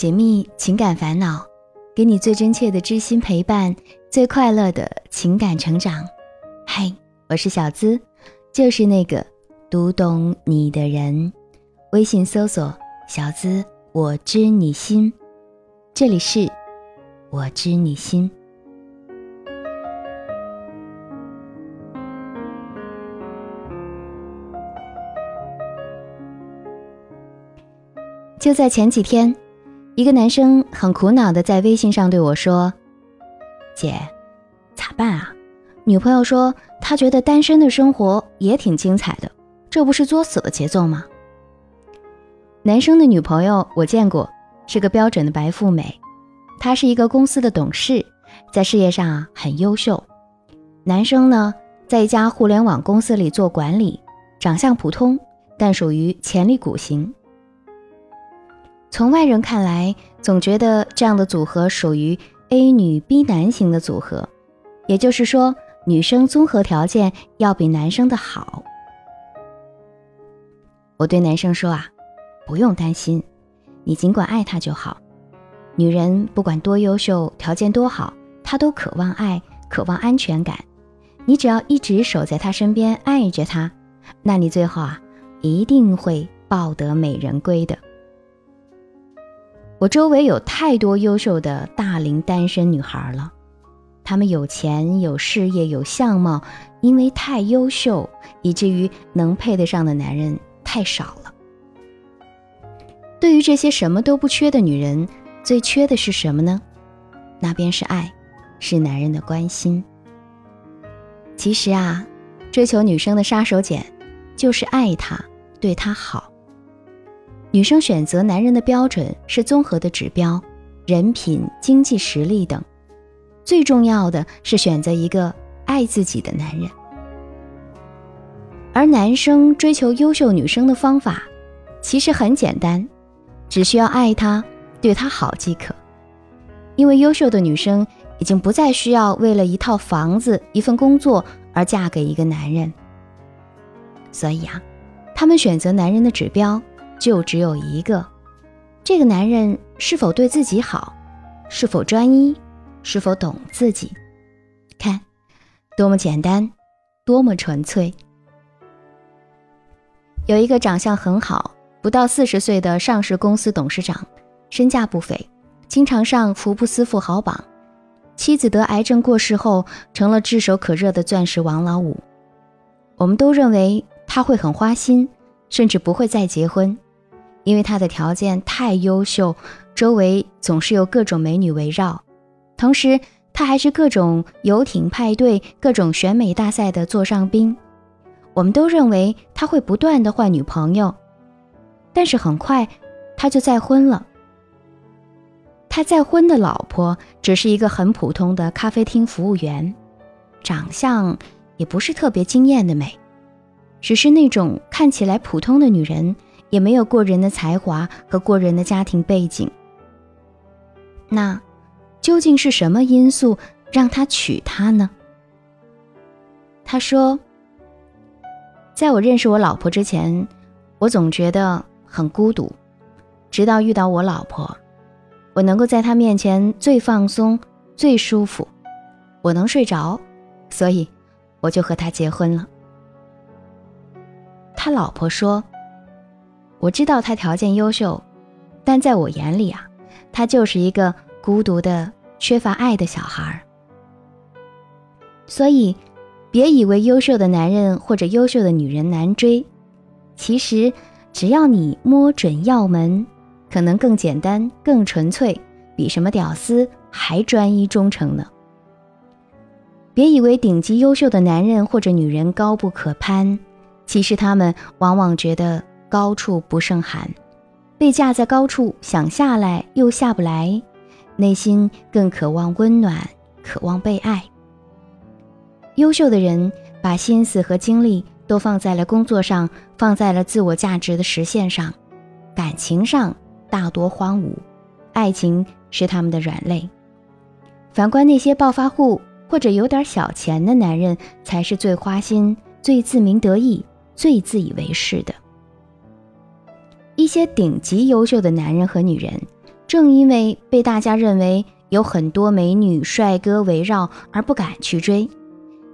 解密情感烦恼，给你最真切的知心陪伴，最快乐的情感成长。嗨，我是小资，就是那个读懂你的人。微信搜索“小资我知你心”，这里是“我知你心”。就在前几天。一个男生很苦恼的在微信上对我说：“姐，咋办啊？女朋友说她觉得单身的生活也挺精彩的，这不是作死的节奏吗？”男生的女朋友我见过，是个标准的白富美，她是一个公司的董事，在事业上很优秀。男生呢，在一家互联网公司里做管理，长相普通，但属于潜力股型。从外人看来，总觉得这样的组合属于 A 女 B 男型的组合，也就是说，女生综合条件要比男生的好。我对男生说啊，不用担心，你尽管爱他就好。女人不管多优秀，条件多好，她都渴望爱，渴望安全感。你只要一直守在她身边，爱着她，那你最后啊，一定会抱得美人归的。我周围有太多优秀的大龄单身女孩了，她们有钱、有事业、有相貌，因为太优秀，以至于能配得上的男人太少了。对于这些什么都不缺的女人，最缺的是什么呢？那便是爱，是男人的关心。其实啊，追求女生的杀手锏，就是爱她，对她好。女生选择男人的标准是综合的指标，人品、经济实力等。最重要的是选择一个爱自己的男人。而男生追求优秀女生的方法，其实很简单，只需要爱她，对她好即可。因为优秀的女生已经不再需要为了一套房子、一份工作而嫁给一个男人，所以啊，他们选择男人的指标。就只有一个，这个男人是否对自己好，是否专一，是否懂自己？看，多么简单，多么纯粹。有一个长相很好，不到四十岁的上市公司董事长，身价不菲，经常上福布斯富豪榜。妻子得癌症过世后，成了炙手可热的钻石王老五。我们都认为他会很花心，甚至不会再结婚。因为他的条件太优秀，周围总是有各种美女围绕，同时他还是各种游艇派对、各种选美大赛的座上宾。我们都认为他会不断的换女朋友，但是很快他就再婚了。他再婚的老婆只是一个很普通的咖啡厅服务员，长相也不是特别惊艳的美，只是那种看起来普通的女人。也没有过人的才华和过人的家庭背景。那究竟是什么因素让他娶她呢？他说：“在我认识我老婆之前，我总觉得很孤独，直到遇到我老婆，我能够在她面前最放松、最舒服，我能睡着，所以我就和她结婚了。”他老婆说。我知道他条件优秀，但在我眼里啊，他就是一个孤独的、缺乏爱的小孩儿。所以，别以为优秀的男人或者优秀的女人难追，其实只要你摸准要门，可能更简单、更纯粹，比什么屌丝还专一忠诚呢。别以为顶级优秀的男人或者女人高不可攀，其实他们往往觉得。高处不胜寒，被架在高处，想下来又下不来，内心更渴望温暖，渴望被爱。优秀的人把心思和精力都放在了工作上，放在了自我价值的实现上，感情上大多荒芜，爱情是他们的软肋。反观那些暴发户或者有点小钱的男人，才是最花心、最自鸣得意、最自以为是的。一些顶级优秀的男人和女人，正因为被大家认为有很多美女帅哥围绕而不敢去追，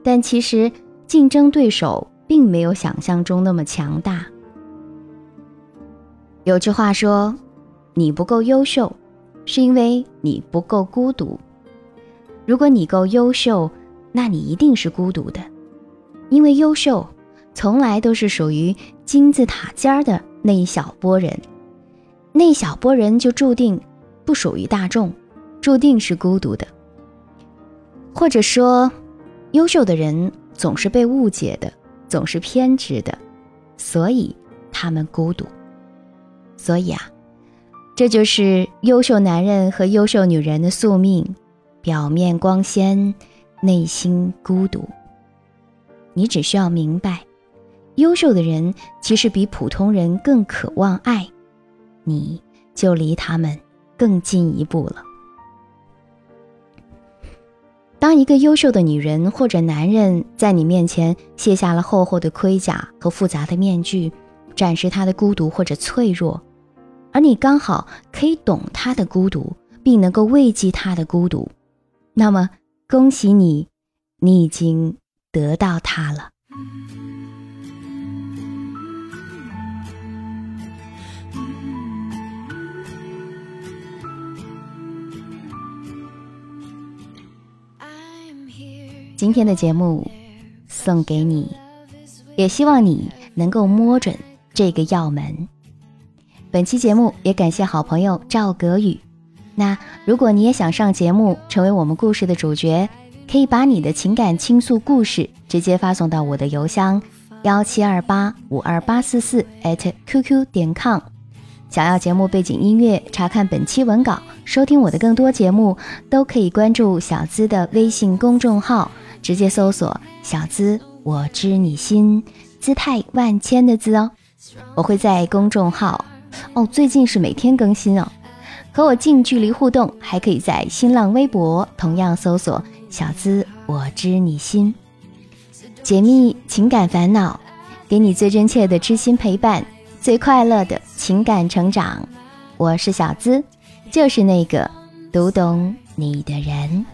但其实竞争对手并没有想象中那么强大。有句话说：“你不够优秀，是因为你不够孤独。如果你够优秀，那你一定是孤独的，因为优秀从来都是属于金字塔尖儿的那一小波人。”那一小波人就注定不属于大众，注定是孤独的。或者说，优秀的人总是被误解的，总是偏执的，所以他们孤独。所以啊，这就是优秀男人和优秀女人的宿命：表面光鲜，内心孤独。你只需要明白，优秀的人其实比普通人更渴望爱。你就离他们更近一步了。当一个优秀的女人或者男人在你面前卸下了厚厚的盔甲和复杂的面具，展示他的孤独或者脆弱，而你刚好可以懂他的孤独，并能够慰藉他的孤独，那么恭喜你，你已经得到他了。今天的节目送给你，也希望你能够摸准这个药门。本期节目也感谢好朋友赵格宇。那如果你也想上节目，成为我们故事的主角，可以把你的情感倾诉故事直接发送到我的邮箱幺七二八五二八四四 @QQ 点 com。想要节目背景音乐，查看本期文稿，收听我的更多节目，都可以关注小资的微信公众号。直接搜索“小资我知你心”，姿态万千的“资”哦，我会在公众号哦，最近是每天更新哦，和我近距离互动，还可以在新浪微博同样搜索“小资我知你心”，解密情感烦恼，给你最真切的知心陪伴，最快乐的情感成长。我是小资，就是那个读懂你的人。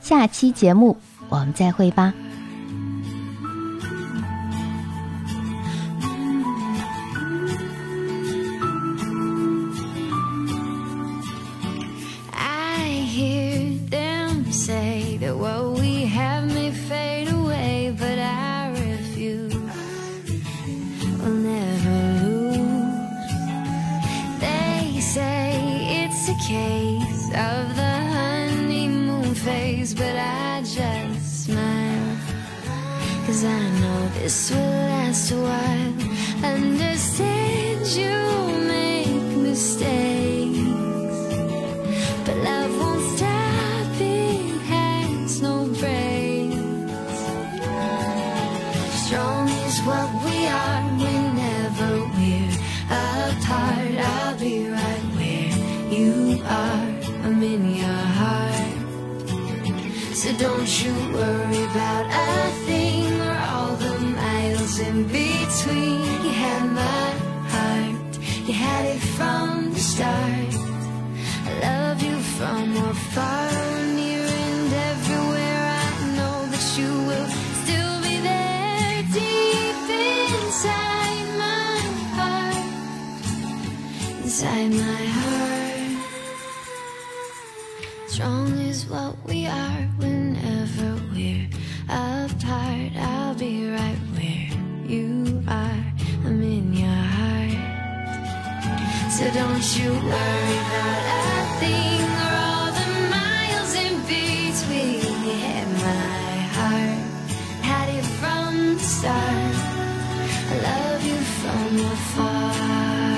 下期节目。我们再会吧。Cause I know this will last a while. Understand you make mistakes. But love won't stop, it has no brakes Strong is what we are whenever we're apart. I'll be right where you are, I'm in your heart. So don't you worry about a thing in between. You had my heart, you had it from the start. I love you from afar, near and everywhere. I know that you will still be there deep inside my heart, inside my heart. Strong is what we are whenever we're apart. I'll be right So don't you worry about a thing or all the miles in between. Had my heart, had it from the start. I love you from afar.